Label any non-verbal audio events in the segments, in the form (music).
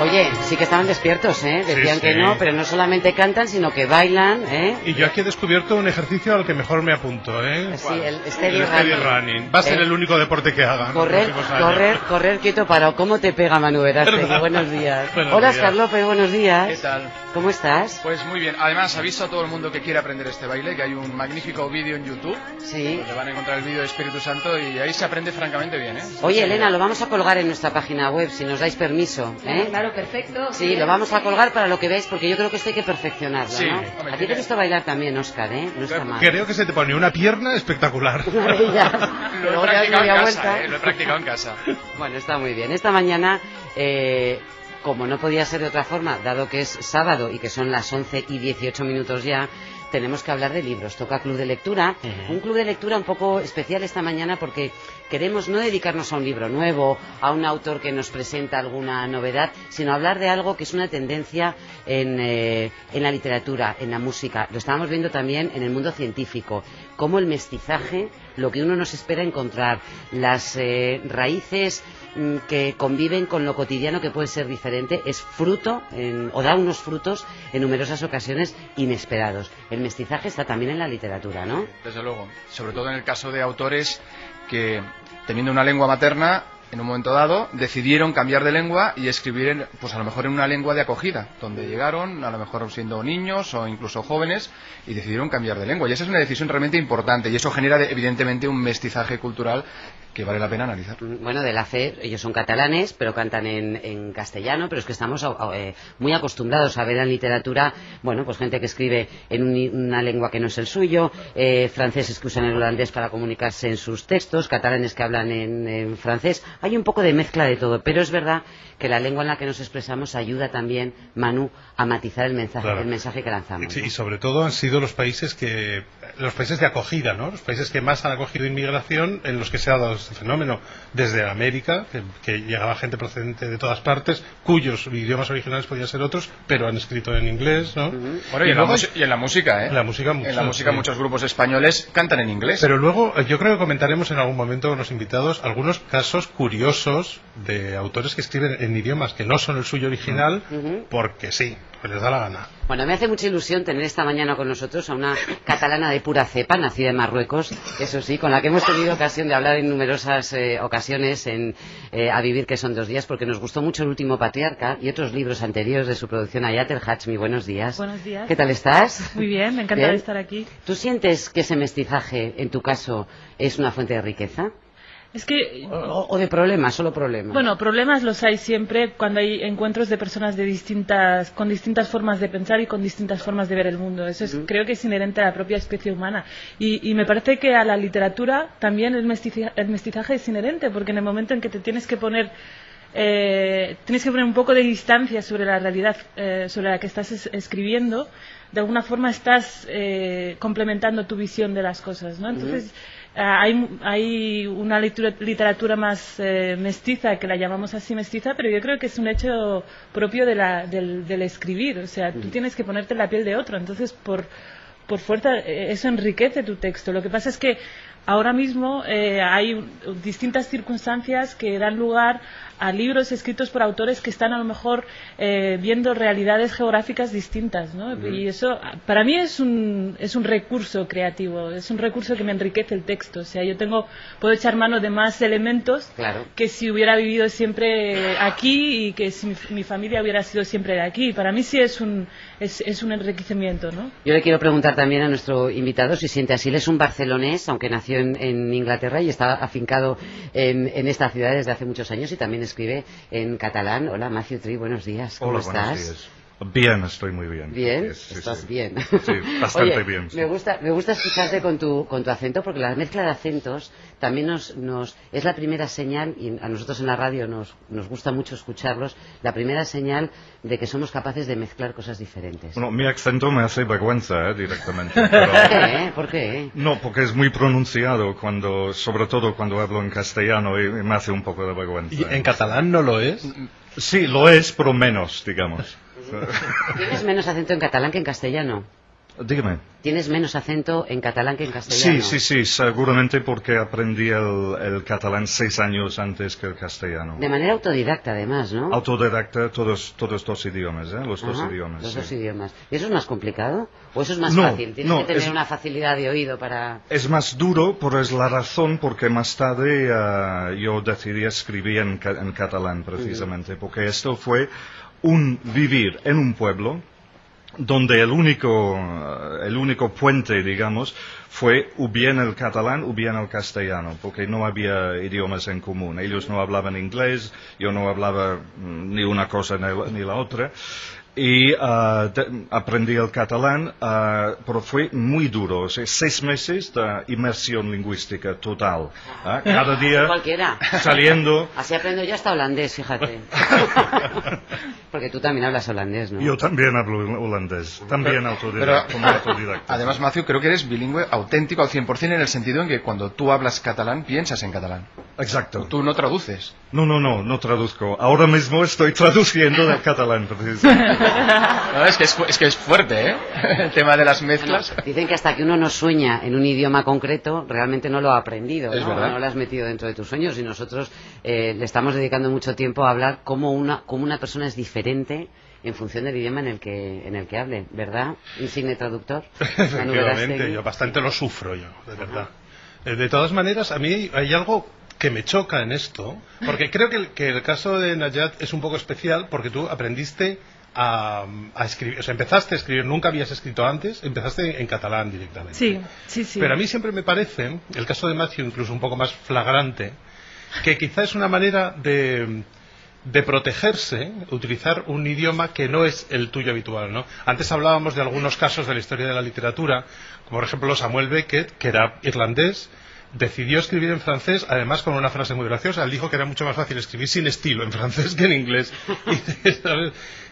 Oye, sí que estaban despiertos, ¿eh? Decían Sí, que no, pero no solamente cantan, sino que bailan, ¿eh? Y yo aquí he descubierto un ejercicio al que mejor me apunto, ¿eh? Sí, el steady El steady running. running. Va a ser Eh, el único deporte que haga. en los Correr, años. correr, correr quieto para ¿Cómo te pega Manu. Buenos días. (laughs) Buenos Hola, López, buenos días. ¿Qué tal? ¿Cómo estás? Pues muy bien. Además, aviso a todo el mundo que quiera aprender este baile, que hay un magnífico vídeo en YouTube. Sí. Donde van a encontrar el vídeo de Espíritu Santo y ahí se aprende francamente bien, ¿eh? Oye, Elena, lo vamos a colgar en nuestra página web, si nos dais permiso. ¿eh? Claro, perfecto. Sí, lo vamos a colgar para lo que veáis, porque yo creo que esto hay que perfeccionarlo, Sí. ¿no? Hombre, a ti te visto bailar también, Oscar, ¿eh? No está mal. Creo que se te pone una pierna espectacular. (laughs) Lo Luego he practicado en casa, vuelta. ¿eh? Lo he practicado en casa. Bueno, está muy bien. Esta mañana, eh, como no podía ser de otra forma, dado que es sábado y que son las 11 y 18 minutos ya, tenemos que hablar de libros. Toca Club de Lectura. Un club de lectura un poco especial esta mañana porque queremos no dedicarnos a un libro nuevo, a un autor que nos presenta alguna novedad, sino hablar de algo que es una tendencia en, eh, en la literatura, en la música. Lo estábamos viendo también en el mundo científico, cómo el mestizaje, lo que uno nos espera encontrar, las eh, raíces que conviven con lo cotidiano que puede ser diferente, es fruto o da unos frutos en numerosas ocasiones inesperados. El mestizaje está también en la literatura, ¿no? Desde luego. Sobre todo en el caso de autores que, teniendo una lengua materna, en un momento dado, decidieron cambiar de lengua y escribir, en- pues a lo mejor en una lengua de acogida, donde llegaron, a lo mejor siendo niños o incluso jóvenes, y decidieron cambiar de lengua. Y esa es una decisión realmente importante, y eso genera, de- evidentemente, un mestizaje cultural que vale la pena analizar. Bueno, de la fe, ellos son catalanes, pero cantan en, en castellano, pero es que estamos eh, muy acostumbrados a ver en literatura, bueno, pues gente que escribe en un- una lengua que no es el suyo, eh, franceses que usan el holandés para comunicarse en sus textos, catalanes que hablan en, en francés. Hay un poco de mezcla de todo, pero es verdad que la lengua en la que nos expresamos ayuda también, Manu, a matizar el mensaje, Claro. el mensaje que lanzamos. Sí, ¿no? y sobre todo han sido los países que los países de acogida, ¿no? Los países que más han acogido inmigración en los que se ha dado este fenómeno, desde América, que, que llegaba gente procedente de todas partes, cuyos idiomas originales podían ser otros, pero han escrito en inglés, ¿no? Bueno, y, en luego- y en la música, ¿eh? En la música mucho, En la música sí. muchos grupos españoles cantan en inglés. Pero luego eh, yo creo que comentaremos en algún momento con los invitados algunos casos curiosos de autores que escriben en idiomas que no son el suyo original, porque sí, pues les da la gana. Bueno, me hace mucha ilusión tener esta mañana con nosotros a una catalana de pura cepa, nacida en Marruecos, eso sí, con la que hemos tenido ocasión de hablar en numerosas eh, ocasiones en eh, A Vivir, que son dos días, porque nos gustó mucho El último patriarca y otros libros anteriores de su producción, Ayatel Hachmi. Buenos días. Buenos días. ¿Qué tal estás? Muy bien, me encanta Bien. estar aquí. ¿Tú sientes que ese mestizaje, en tu caso, es una fuente de riqueza? Es que, ¿O, o de problemas, solo problemas? bueno, problemas los hay siempre cuando hay encuentros de personas de distintas, con distintas formas de pensar y con distintas formas de ver el mundo. Eso es, creo que es inherente a la propia especie humana. Y, y me parece que a la literatura también el, mestiza- el mestizaje es inherente, porque en el momento en que te tienes que poner eh, tienes que poner un poco de distancia sobre la realidad eh, sobre la que estás es- escribiendo, de alguna forma estás eh, complementando tu visión de las cosas, ¿no? Entonces, hay, hay una litura- literatura más eh, mestiza, que la llamamos así mestiza, pero yo creo que es un hecho propio de la- del, del escribir, o sea, tú tienes que ponerte la piel de otro, entonces por, por fuerza eh, eso enriquece tu texto. Lo que pasa es que ahora mismo eh, hay distintas circunstancias que dan lugar a libros escritos por autores que están a lo mejor eh, viendo realidades geográficas distintas, ¿no? Y eso para mí es un, es un recurso creativo, es un recurso que me enriquece el texto. O sea, yo tengo, puedo echar mano de más elementos Claro. que si hubiera vivido siempre aquí y que si mi, mi familia hubiera sido siempre de aquí. Para mí sí es un, es, es un enriquecimiento, ¿no? Yo le quiero preguntar también a nuestro invitado si siente así. Él es un barcelonés, aunque nació en, en Inglaterra y está afincado en, en esta ciudad desde hace muchos años y también escribe en catalán. Hola, Matthew Tree, buenos días. ¿Cómo Hola, estás? Bien, estoy muy bien. Bien, Sí, estás sí. bien. Sí, bastante Oye, bien. sí. Me gusta, me gusta escucharte con tu, con tu acento porque la mezcla de acentos también nos, nos es la primera señal y a nosotros en la radio nos, nos gusta mucho escucharlos. La primera señal de que somos capaces de mezclar cosas diferentes. Bueno, mi acento me hace vergüenza eh, directamente. (laughs) ¿Por pero- qué? ¿Por qué? No, porque es muy pronunciado, cuando, sobre todo cuando hablo en castellano y, y me hace un poco de vergüenza. ¿Y en catalán no lo es? Sí, lo es, pero menos, digamos. Tienes menos acento en catalán que en castellano. Dígame. ¿Tienes menos acento en catalán que en castellano? Sí, sí, sí, seguramente porque aprendí el, el catalán seis años antes que el castellano. De manera autodidacta, además, ¿no? Autodidacta, todos, todos dos idiomas, ¿eh? Los dos Ajá, idiomas. Los sí. dos idiomas. ¿Y eso es más complicado? ¿O eso es más No, fácil? Tienes no, que tener es- una facilidad de oído para... Es más duro, pero es la razón porque más tarde eh, yo decidí escribir en, en catalán, precisamente, porque esto fue un vivir en un pueblo donde el único, eh, el único puente, digamos, fue o bien el catalán o bien el castellano, porque no había idiomas en común. Ellos no hablaban inglés, yo no hablaba mm, ni una cosa ni la otra. Y de- aprendí el catalán, ah, pero fue muy duro. O sea, seis meses de inmersión lingüística total. ¿ah? (laughs) Cada día Cualquiera. saliendo. Así aprendo yo hasta holandés, fíjate. (laughs) Porque tú también hablas holandés, ¿no? Yo también hablo holandés, también autodidacta, Pero, como autodidacta. además, Matthew, creo que eres bilingüe auténtico al 100% en el sentido en que cuando tú hablas catalán, piensas en catalán. Exacto. Tú no traduces. No, no, no, no traduzco. Ahora mismo estoy traduciendo del catalán, precisamente. (laughs) No, es, que es, es que es fuerte, ¿eh? (laughs) El tema de las Bueno, mezclas. dicen que hasta que uno no sueña en un idioma concreto, realmente no lo ha aprendido, Es ¿no? verdad. No lo has metido dentro de tus sueños y nosotros eh, le estamos dedicando mucho tiempo a hablar cómo una, cómo una persona es diferente en función del idioma en el que, en el que hable, ¿verdad? Insigne traductor. (laughs) Efectivamente, yo bastante lo sufro yo, de verdad. Eh, De todas maneras, a mí hay algo que me choca en esto, porque creo que el, que el caso de Nayat es un poco especial porque tú aprendiste a, a escribir, o sea, empezaste a escribir, nunca habías escrito antes, empezaste en catalán directamente. Sí, sí, sí. Pero a mí siempre me parece, el caso de Matthew incluso un poco más flagrante, que quizá es una manera de, de protegerse, utilizar un idioma que no es el tuyo habitual. Antes hablábamos de algunos casos de la historia de la literatura, como por ejemplo Samuel Beckett, que era irlandés, decidió escribir en francés, además con una frase muy graciosa. Él dijo que era mucho más fácil escribir sin estilo en francés que en inglés. (laughs)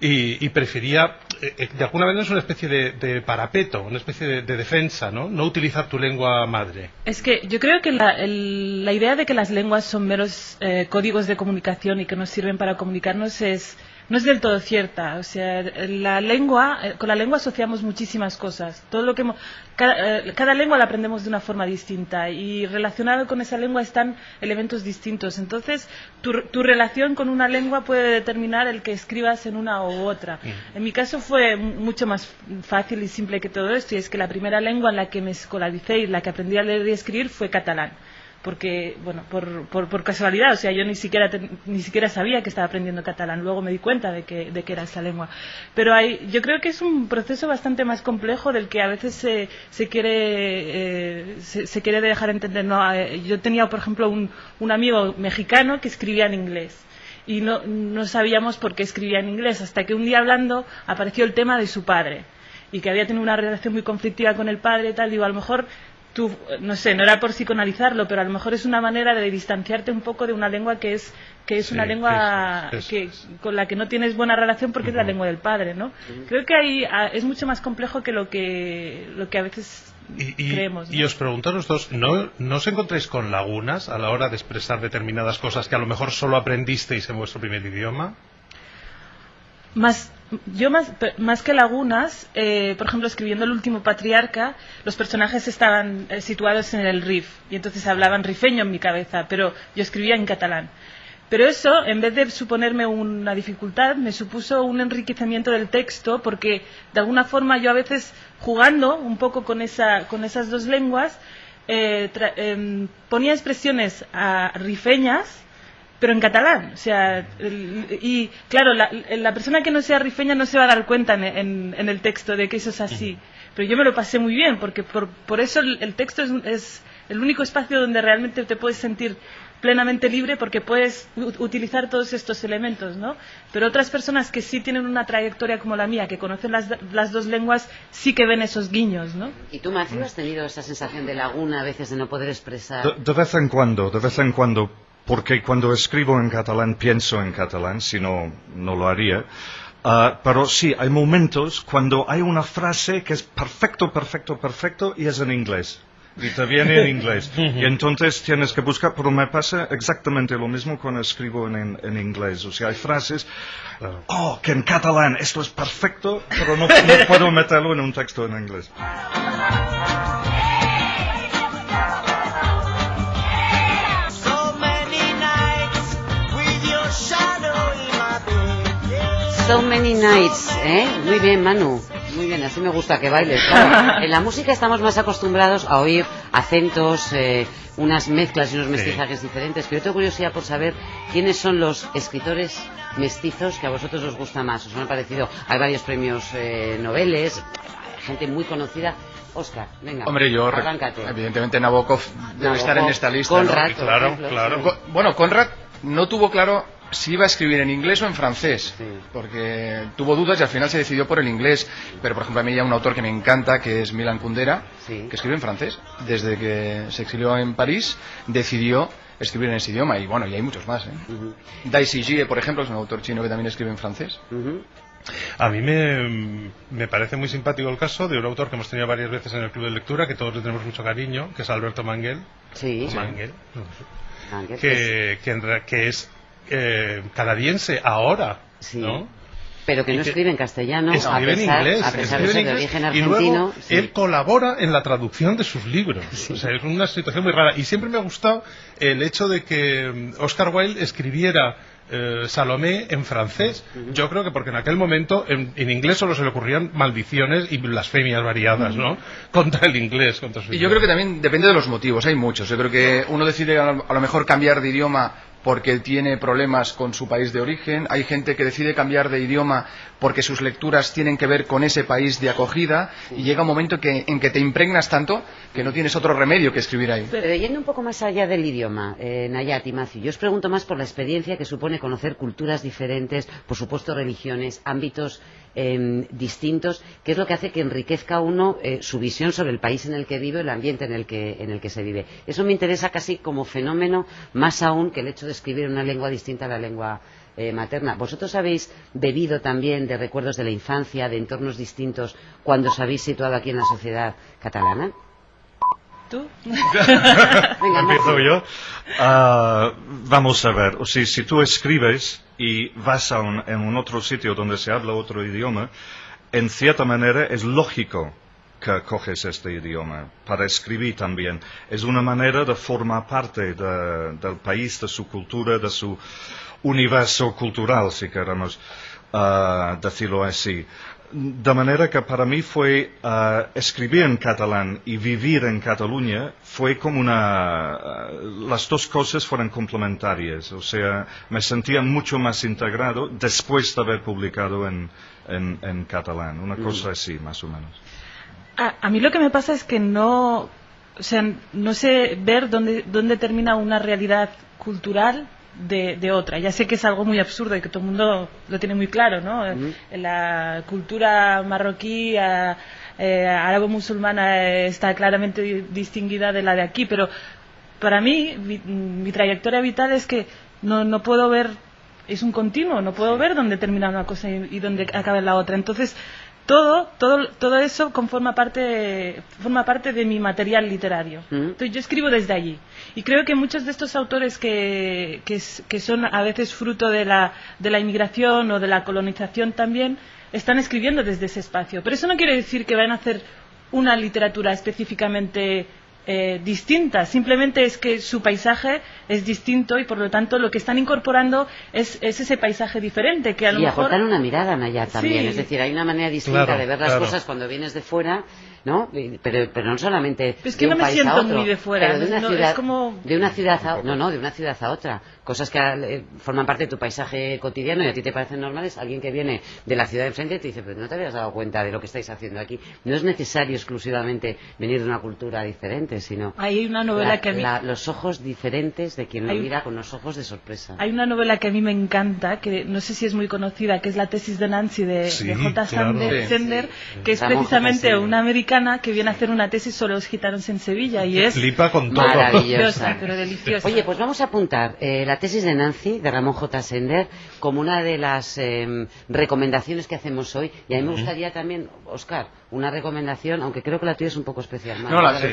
Y, y, y prefería, eh, eh, de alguna manera es una especie de, de parapeto, una especie de, de defensa, ¿no? No utilizar tu lengua madre. Es que yo creo que la, el- la idea de que las lenguas son meros eh, códigos de comunicación y que nos sirven para comunicarnos es no es del todo cierta. O sea, la lengua, eh, con la lengua asociamos muchísimas cosas. Todo lo que hemo- cada, eh, cada lengua la aprendemos de una forma distinta y relacionado con esa lengua están elementos distintos. Entonces, tu, tu relación con una lengua puede determinar el que escribas en una u otra. En mi caso fue mucho más fácil y simple que todo esto y es que la primera lengua en la que me escolaricé y la que aprendí a leer y escribir fue catalán porque bueno por, por, por casualidad o sea yo ni siquiera ni siquiera sabía que estaba aprendiendo catalán luego me di cuenta de que, de que era esa lengua. Pero hay, yo creo que es un proceso bastante más complejo del que a veces se, se quiere eh, se, se quiere dejar entender no eh, yo tenía por ejemplo un, un amigo mexicano que escribía en inglés y no, no sabíamos por qué escribía en inglés hasta que un día hablando apareció el tema de su padre y que había tenido una relación muy conflictiva con el padre y tal digo a lo mejor tú, no sé, no era por psicoanalizarlo, pero a lo mejor es una manera de distanciarte un poco de una lengua que es que es Sí, una lengua que, con la que no tienes buena relación porque es la lengua del padre, ¿no? Creo que ahí ah, es mucho más complejo que lo que lo que a veces Y, y- creemos. ¿no? y os pregunto a los dos, ¿no, ¿no os encontráis con lagunas a la hora de expresar determinadas cosas que a lo mejor solo aprendisteis en vuestro primer idioma? Más, yo más, más que lagunas, eh, por ejemplo, escribiendo El último patriarca, los personajes estaban eh, situados en el Rif y entonces hablaban rifeño en mi cabeza, pero yo escribía en catalán. Pero eso, en vez de suponerme una dificultad, me supuso un enriquecimiento del texto porque, de alguna forma, yo a veces, jugando un poco con, esa, con esas dos lenguas, eh, tra- em, ponía expresiones ah, rifeñas pero en catalán. O sea, el- y claro, la, la persona que no sea rifeña no se va a dar cuenta en, en- en el texto de que eso es así. Pero yo me lo pasé muy bien, porque por, por eso el, el texto es, el único espacio donde realmente te puedes sentir plenamente libre porque puedes u- utilizar todos estos elementos, ¿no? Pero otras personas que sí tienen una trayectoria como la mía, que conocen las, las dos lenguas, sí que ven esos guiños, ¿no? ¿Y tú, Matthew, has tenido esa sensación de laguna a veces de no poder expresar? De, de vez en cuando, de vez en cuando, porque cuando escribo en catalán pienso en catalán, si no, no lo haría. Ah, pero sí, hay momentos cuando hay una frase que es perfecto, perfecto, perfecto y es en inglés. y te viene en inglés. (laughs) y entonces tienes que buscar, pero me pasa exactamente lo mismo cuando escribo en, en inglés. O sea, hay frases, oh, que en catalán esto es perfecto, pero no, no puedo meterlo en un texto en inglés. So many nights, ¿eh? Muy bien, Manu. Muy bien, así me gusta que bailes. claro. (laughs) En la música estamos más acostumbrados a oír acentos, eh, unas mezclas y unos mestizajes diferentes. Pero yo tengo curiosidad por saber quiénes son los escritores mestizos que a vosotros os gusta más. Os han parecido, hay varios premios eh, noveles, gente muy conocida. Oscar, venga. Hombre, yo, arráncate. evidentemente Nabokov debe Nabokov, estar en esta lista. Conrad, Claro, ejemplo, claro. sí. Bueno, Conrad no tuvo claro si iba a escribir en inglés o en francés, Sí. porque tuvo dudas y al final se decidió por el inglés. Pero, por ejemplo, a mí hay un autor que me encanta, que es Milan Kundera, Sí. que escribe en francés. Desde que se exilió en París, decidió escribir en ese idioma. Y bueno, y hay muchos más. ¿eh? Ujú, Dai Sijie, por ejemplo, es un autor chino que también escribe en francés. A mí me, me parece muy simpático el caso de un autor que hemos tenido varias veces en el club de lectura, que todos le tenemos mucho cariño, que es Alberto Manguel. Sí. Manguel, es- que, que es eh, canadiense ahora, Sí. ¿no? Pero que y no que escribe en castellano, a escribe en pesar, inglés, a pesar de ser de inglés, origen y argentino. luego sí. él colabora en la traducción de sus libros. O sea, es una situación muy rara. Y siempre me ha gustado el hecho de que mm, Oscar Wilde escribiera eh, Salomé en francés. Yo creo que porque en aquel momento en, en inglés solo se le ocurrían maldiciones y blasfemias variadas, ¿no? Contra el inglés, contra su Y yo creo que también depende de los motivos, hay muchos. Yo creo que uno decide a lo a lo mejor cambiar de idioma porque tiene problemas con su país de origen, hay gente que decide cambiar de idioma porque sus lecturas tienen que ver con ese país de acogida y llega un momento que, en que te impregnas tanto que no tienes otro remedio que escribir ahí. Pero yendo un poco más allá del idioma, eh, Nayat yo os pregunto más por la experiencia que supone conocer culturas diferentes, por supuesto religiones, ámbitos eh, distintos, que es lo que hace que enriquezca uno eh, su visión sobre el país en el que vive, el ambiente en el que, en el que se vive. Eso me interesa casi como fenómeno, más aún que el hecho de escribir una lengua distinta a la lengua eh, materna. ¿Vosotros habéis bebido también de recuerdos de la infancia, de entornos distintos, cuando os habéis situado aquí en la sociedad catalana? ¿Tú? (laughs) Venga, Empiezo yo. Ah, vamos a ver, o sea, si tú escribes y vas a un, en un otro sitio donde se habla otro idioma, en cierta manera es lógico que coges este idioma para escribir también. Es una manera de formar parte de- del país, de su cultura, de su universo cultural, si queremos ah, decirlo así. De manera que para mí fue ah, escribir en catalán y vivir en Cataluña fue como una... ah, las dos cosas fueron complementarias. O sea, me sentía mucho más integrado después de haber publicado en, en, en catalán. Una cosa así, más o menos. A, a mí lo que me pasa es que no, o sea, no sé ver dónde, dónde termina una realidad cultural de, de otra. Ya sé que es algo muy absurdo y que todo el mundo lo tiene muy claro, ¿no? La cultura marroquí, eh, árabe-musulmana está claramente di- distinguida de la de aquí, pero para mí, mi, mi trayectoria vital es que no, no puedo ver, es un continuo, no puedo ver dónde termina una cosa y, y dónde acaba la otra. Entonces, todo, todo, todo eso conforma parte, forma parte de mi material literario. Mm. Entonces, yo escribo desde allí. Y creo que muchos de estos autores que, que, que son a veces fruto de la, de la inmigración o de la colonización también, están escribiendo desde ese espacio. Pero eso no quiere decir que van a hacer una literatura específicamente eh, distinta. Simplemente es que su paisaje es distinto y por lo tanto lo que están incorporando es, es ese paisaje diferente que a lo y mejor aportar una mirada Nayar también Sí. es decir hay una manera distinta Claro, de ver las claro. cosas cuando vienes de fuera no pero pero no solamente es que de no un me país a siento otro, muy de fuera, pero de una no, es ciudad como- de una ciudad a, no no de una ciudad a otra cosas que eh, forman parte de tu paisaje cotidiano y a ti te parecen normales alguien que viene de la ciudad de enfrente te dice pero no te habías dado cuenta de lo que estáis haciendo aquí no es necesario exclusivamente venir de una cultura diferente sino hay una novela la- que a mí la- los ojos diferentes de quien lo Hay- mira con los ojos de sorpresa Hay una novela que a mí me encanta, que no sé si es muy conocida, que es la tesis de Nancy de, Sí, de J. claro. Sander- Sí. Sender, que es precisamente una americana que viene a hacer una tesis sobre los gitanos en Sevilla y es Flipa con todo. Maravillosa. pero deliciosa. Oye, pues vamos a apuntar eh, la tesis de Nancy, de Ramón J. Sender, como una de las em, recomendaciones que hacemos hoy. Y a mí me gustaría también, Oscar, una recomendación, aunque creo que la tuya es un poco especial. No, la, sí,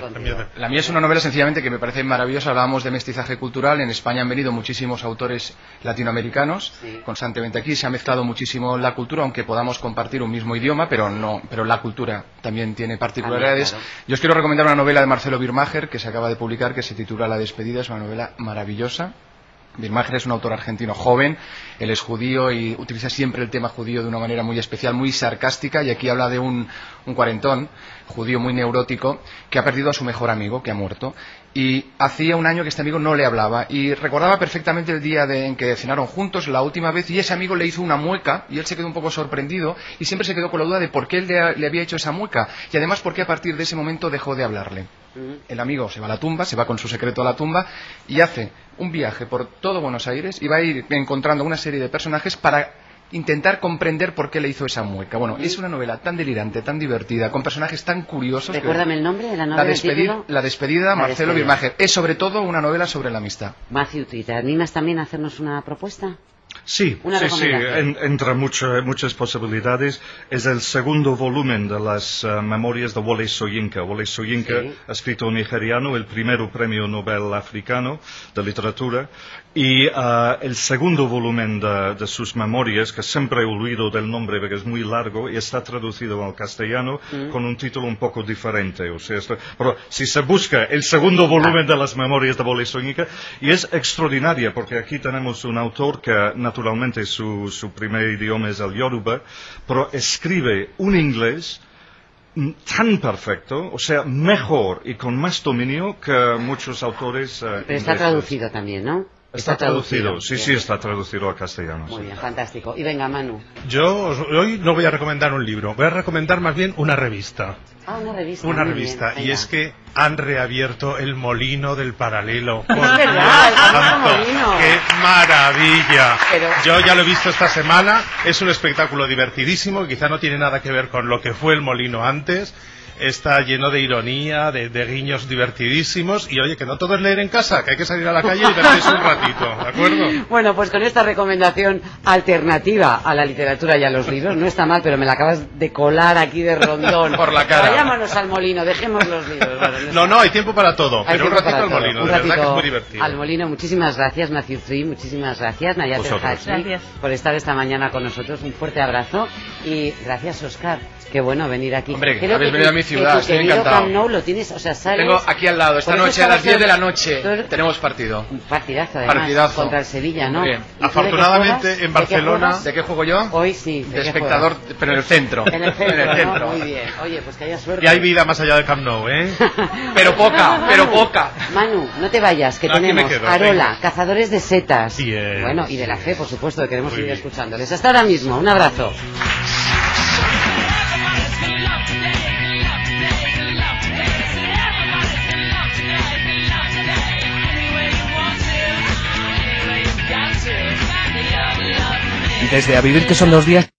la mía es una novela sencillamente que me parece maravillosa. Hablábamos de mestizaje cultural. En España han venido muchísimos autores latinoamericanos Sí. constantemente aquí. Se ha mezclado muchísimo la cultura, aunque podamos compartir un mismo idioma, pero no, pero la cultura también tiene particularidades. Claro. Yo os quiero recomendar una novela de Marcelo Birmacher que se acaba de publicar que se titula La despedida. Es una novela maravillosa. Birmacher es un autor argentino joven, él es judío y utiliza siempre el tema judío de una manera muy especial, muy sarcástica, y aquí habla de un, cuarentón judío muy neurótico que ha perdido a su mejor amigo, que ha muerto, y hacía un año que este amigo no le hablaba, y recordaba perfectamente el día en que cenaron juntos la última vez, y ese amigo le hizo una mueca, y él se quedó un poco sorprendido, y siempre se quedó con la duda de por qué él le, le había hecho esa mueca, y además por qué a partir de ese momento dejó de hablarle. El amigo se va a la tumba, se va con su secreto a la tumba y hace un viaje por todo Buenos Aires y va a ir encontrando una serie de personajes para intentar comprender por qué le hizo esa mueca. Bueno, es una novela tan delirante, tan divertida, con personajes tan curiosos. que- Recuérdame el nombre de la novela. la, despedida, la despedida, La Marcelo. Birmacher. Es sobre todo una novela sobre la amistad. Matthew, ¿y ¿te animas también a hacernos una propuesta? Sí, Una sí, sí, en- entre mucha- muchas posibilidades. Es el segundo volumen de las eh, memorias de Wole Soyinka. Wole Soyinka, Sí. escritor nigeriano, el primero premio Nobel africano de literatura. Y eh, el segundo volumen de, de sus memorias, que siempre he olvidado del nombre porque es muy largo y está traducido al castellano Mm. con un título un poco diferente. O sea, esto- pero si se busca el segundo volumen de las memorias de Wole Soyinka, y es extraordinaria porque aquí tenemos un autor que naturalmente su, su primer idioma es el Yoruba, pero escribe un inglés mm, tan perfecto, o sea, mejor y con más dominio que muchos autores. eh, Pero está ingleses. traducido también, ¿no? Está traducido, sí, sí, está traducido al castellano. Muy sí. bien, fantástico. Y venga, Manu. Yo hoy no voy a recomendar un libro, voy a recomendar más bien una revista. Ah, una revista. Una revista. bien, Y es que han reabierto el molino del paralelo. (laughs) Por verdad, molino. ¡Qué maravilla! Pero- Yo ya lo he visto esta semana. Es un espectáculo divertidísimo. Quizá no tiene nada que ver con lo que fue el molino antes. Está lleno de ironía, de, de guiños divertidísimos. Y oye, que no todo es leer en casa, que hay que salir a la calle y divertirse un ratito. ¿De acuerdo? Bueno, pues con esta recomendación alternativa a la literatura y a los libros, no está mal, pero me la acabas de colar aquí de rondón. (laughs) Por la cara. Vayámonos al molino, dejemos los libros. Bueno, está No, no, hay tiempo para todo. Hay Pero un ratito al todo. molino. Un De verdad que es muy divertido. Al molino, muchísimas gracias, Matthew Free, muchísimas gracias. Hachi, Gracias. por estar esta mañana con nosotros. Un fuerte abrazo y gracias, Oscar. Qué bueno venir aquí. Hombre, Creo habéis que venido a mi ciudad, estoy encantado. Camp Nou lo tienes, o sea, sales... Tengo aquí al lado, esta noche a las estamos 10 de la noche Todo- tenemos partido. Un partidazo, además, Partidazo. contra el Sevilla, ¿no? Muy ¿Y bien. Afortunadamente, juegas? en ¿De qué Barcelona-? ¿De qué juego yo? Hoy sí. ¿de espectador, juegas? pero en el centro. En el centro, (laughs) En el centro. ¿no? Muy bien. Oye, pues que haya suerte. Y hay vida más allá del Camp Nou, ¿eh? (laughs) Pero poca, pero poca. Manu, no te vayas, que tenemos quedo, Arola, venga. cazadores de setas. Bien. Bueno, y de la fe, por supuesto, que queremos seguir escuchándoles. Hasta ahora mismo, un abrazo. Desde A Vivir que son dos días